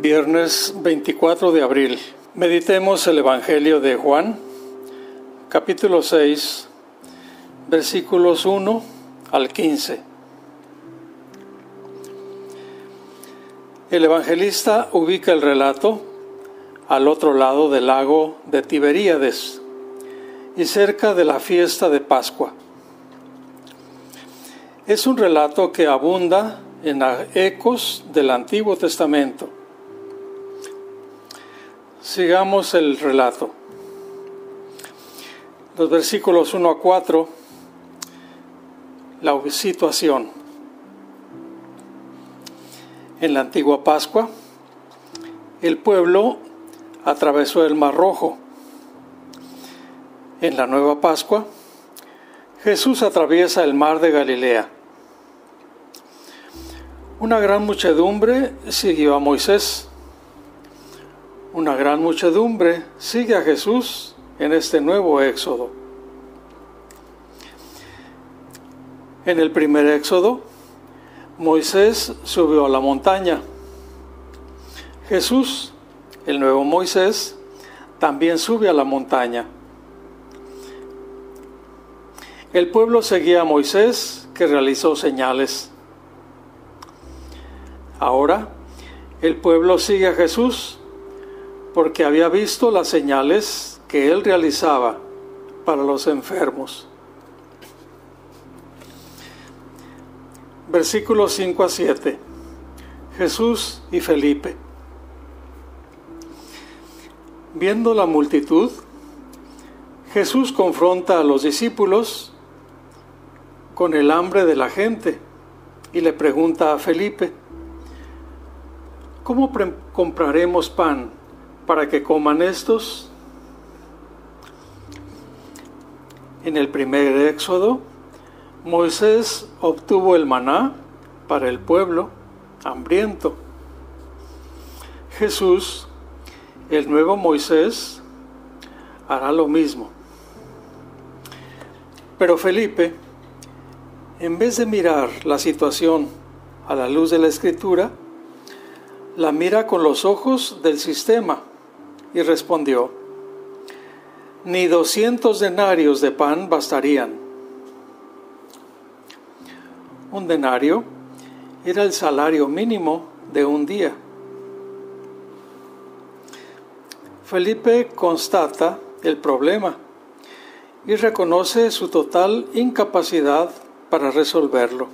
Viernes 24 de abril. Meditemos el Evangelio de Juan, capítulo 6, versículos 1 al 15. El evangelista ubica el relato al otro lado del lago de Tiberíades y cerca de la fiesta de Pascua. Es un relato que abunda en ecos del Antiguo Testamento Sigamos el relato. Los versículos 1 a 4, la situación. En la antigua Pascua, el pueblo atravesó el Mar Rojo. En la nueva Pascua, Jesús atraviesa el mar de Galilea. Una gran muchedumbre siguió a Moisés una gran muchedumbre sigue a Jesús en este nuevo éxodo. En el primer éxodo, Moisés subió a la montaña. Jesús, el nuevo Moisés, también sube a la montaña. El pueblo seguía a Moisés, que realizó señales. Ahora, el pueblo sigue a Jesús, porque había visto las señales que él realizaba para los enfermos. Versículos 5 a 7. Jesús y Felipe. Viendo la multitud, Jesús confronta a los discípulos con el hambre de la gente y le pregunta a Felipe, ¿cómo compraremos pan para que coman estos. En el primer éxodo, Moisés obtuvo el maná para el pueblo hambriento. Jesús, el nuevo Moisés, hará lo mismo. Pero Felipe, en vez de mirar la situación a la luz de la escritura, la mira con los ojos del sistema y respondió, ni doscientos denarios de pan bastarían. Un denario era el salario mínimo de un día. Felipe constata el problema y reconoce su total incapacidad para resolverlo.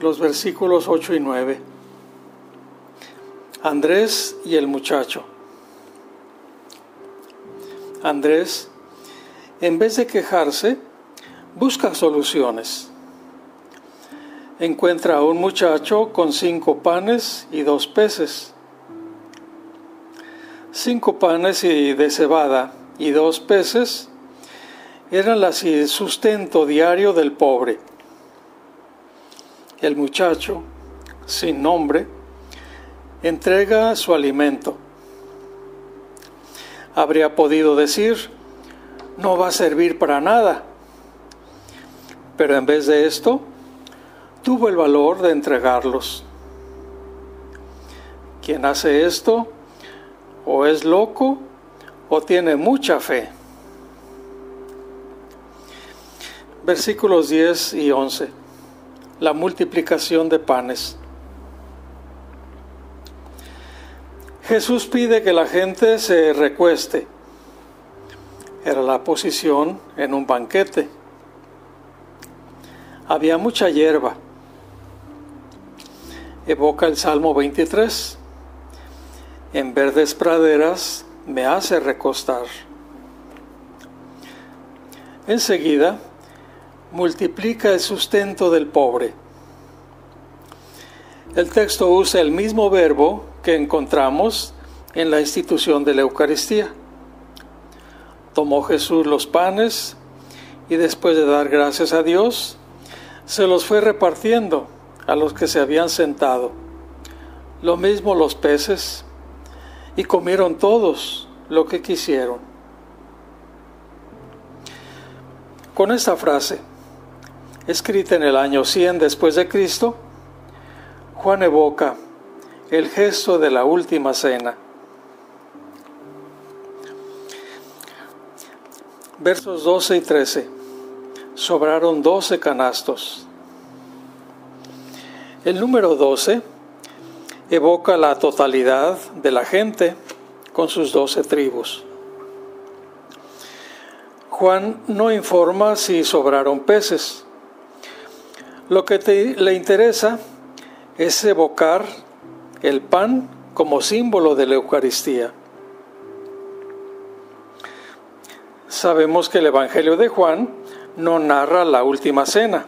Los versículos 8 y 9. Andrés y el muchacho. Andrés, en vez de quejarse, busca soluciones. Encuentra a un muchacho con cinco panes y dos peces. Cinco panes y de cebada y dos peces eran el sustento diario del pobre. El muchacho, sin nombre, entrega su alimento. Habría podido decir, no va a servir para nada, pero en vez de esto, tuvo el valor de entregarlos. Quien hace esto o es loco o tiene mucha fe. Versículos 10 y 11. La multiplicación de panes. Jesús pide que la gente se recueste. Era la posición en un banquete. Había mucha hierba. Evoca el Salmo 23. En verdes praderas me hace recostar. Enseguida, multiplica el sustento del pobre. El texto usa el mismo verbo que encontramos en la institución de la Eucaristía. Tomó Jesús los panes y después de dar gracias a Dios, se los fue repartiendo a los que se habían sentado. Lo mismo los peces, y comieron todos lo que quisieron. Con esta frase, escrita en el año 100 después de Cristo, Juan evoca el gesto de la última cena. Versos 12 y 13. Sobraron 12 canastos. El número 12 evoca la totalidad de la gente con sus 12 tribus. Juan no informa si sobraron peces. Lo que le interesa es evocar el pan como símbolo de la Eucaristía. Sabemos que el Evangelio de Juan no narra la última cena,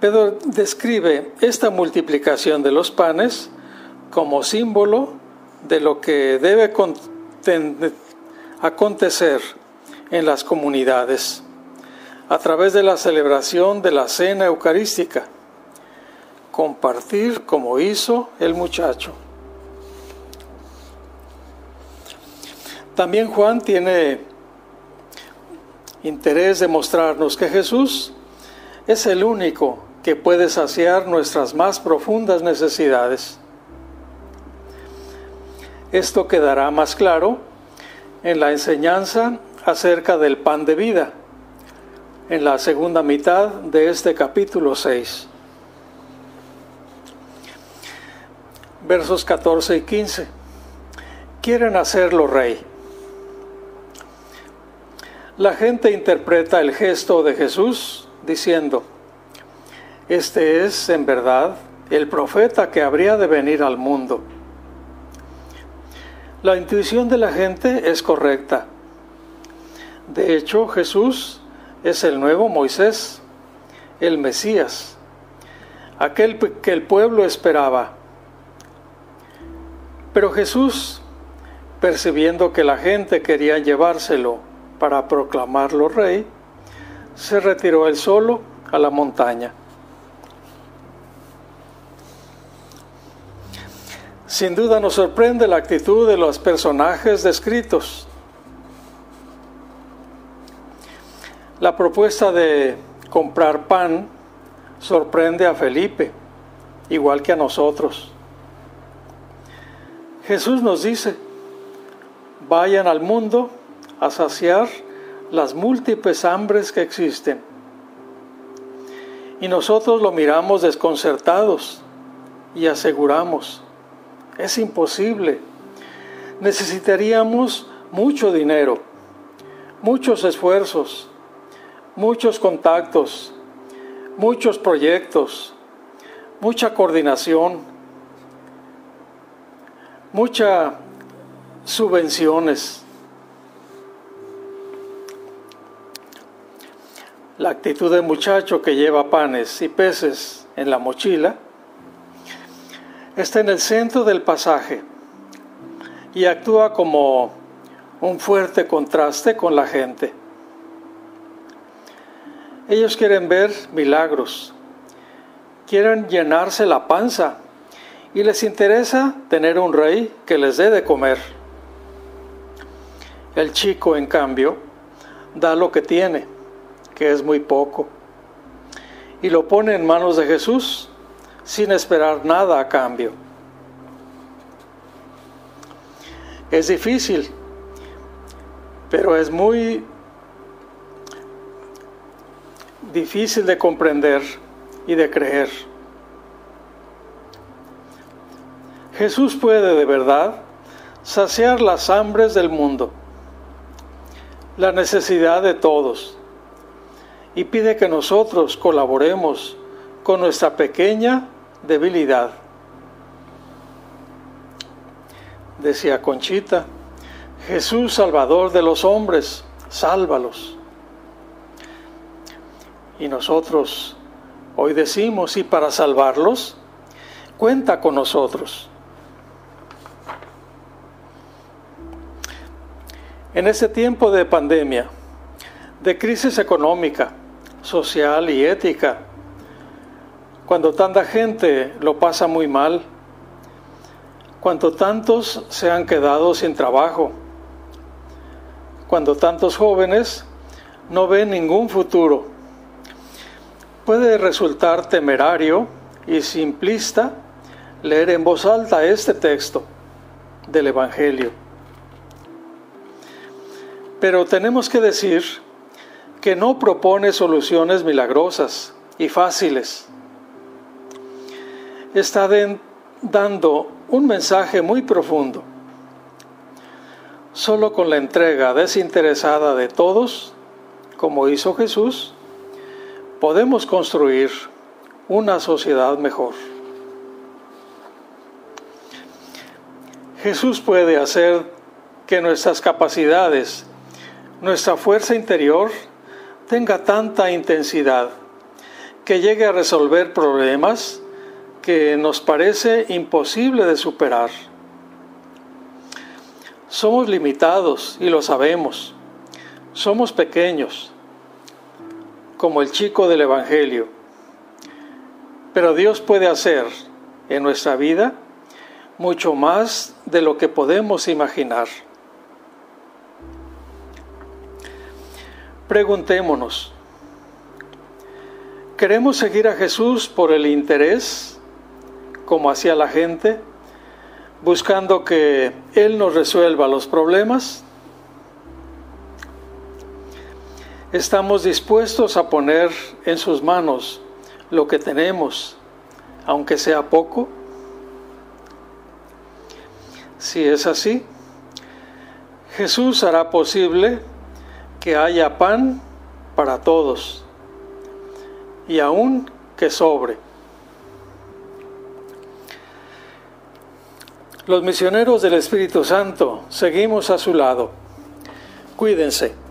pero describe esta multiplicación de los panes como símbolo de lo que debe acontecer en las comunidades a través de la celebración de la cena eucarística compartir como hizo el muchacho. También Juan tiene interés de mostrarnos que Jesús es el único que puede saciar nuestras más profundas necesidades. Esto quedará más claro en la enseñanza acerca del pan de vida, en la segunda mitad de este capítulo 6. Versos 14 y 15. Quieren hacerlo rey. La gente interpreta el gesto de Jesús diciendo, este es en verdad el profeta que habría de venir al mundo. La intuición de la gente es correcta. De hecho, Jesús es el nuevo Moisés, el Mesías, aquel que el pueblo esperaba pero Jesús, percibiendo que la gente quería llevárselo para proclamarlo rey, se retiró él solo a la montaña. Sin duda nos sorprende la actitud de los personajes descritos. La propuesta de comprar pan sorprende a Felipe, igual que a nosotros. Jesús nos dice, vayan al mundo a saciar las múltiples hambres que existen. Y nosotros lo miramos desconcertados y aseguramos, es imposible. Necesitaríamos mucho dinero, muchos esfuerzos, muchos contactos, muchos proyectos, mucha coordinación muchas subvenciones. La actitud del muchacho que lleva panes y peces en la mochila está en el centro del pasaje y actúa como un fuerte contraste con la gente. Ellos quieren ver milagros, quieren llenarse la panza y les interesa tener un rey que les dé de comer. El chico, en cambio, da lo que tiene, que es muy poco, y lo pone en manos de Jesús sin esperar nada a cambio. Es difícil, pero es muy difícil de comprender y de creer. Jesús puede de verdad saciar las hambres del mundo, la necesidad de todos, y pide que nosotros colaboremos con nuestra pequeña debilidad. Decía Conchita, Jesús Salvador de los hombres, sálvalos. Y nosotros hoy decimos, y para salvarlos, cuenta con nosotros. En ese tiempo de pandemia, de crisis económica, social y ética, cuando tanta gente lo pasa muy mal, cuando tantos se han quedado sin trabajo, cuando tantos jóvenes no ven ningún futuro, puede resultar temerario y simplista leer en voz alta este texto del Evangelio. Pero tenemos que decir que no propone soluciones milagrosas y fáciles. Está dando un mensaje muy profundo. Solo con la entrega desinteresada de todos, como hizo Jesús, podemos construir una sociedad mejor. Jesús puede hacer que nuestras capacidades, nuestra fuerza interior, tenga tanta intensidad que llegue a resolver problemas que nos parece imposible de superar. Somos limitados y lo sabemos. Somos pequeños, como el chico del Evangelio. Pero Dios puede hacer en nuestra vida mucho más de lo que podemos imaginar. Preguntémonos, ¿queremos seguir a Jesús por el interés, como hacía la gente, buscando que Él nos resuelva los problemas? ¿Estamos dispuestos a poner en sus manos lo que tenemos, aunque sea poco? Si es así, Jesús hará posible que haya pan para todos y aún que sobre. Los misioneros del Espíritu Santo seguimos a su lado. Cuídense.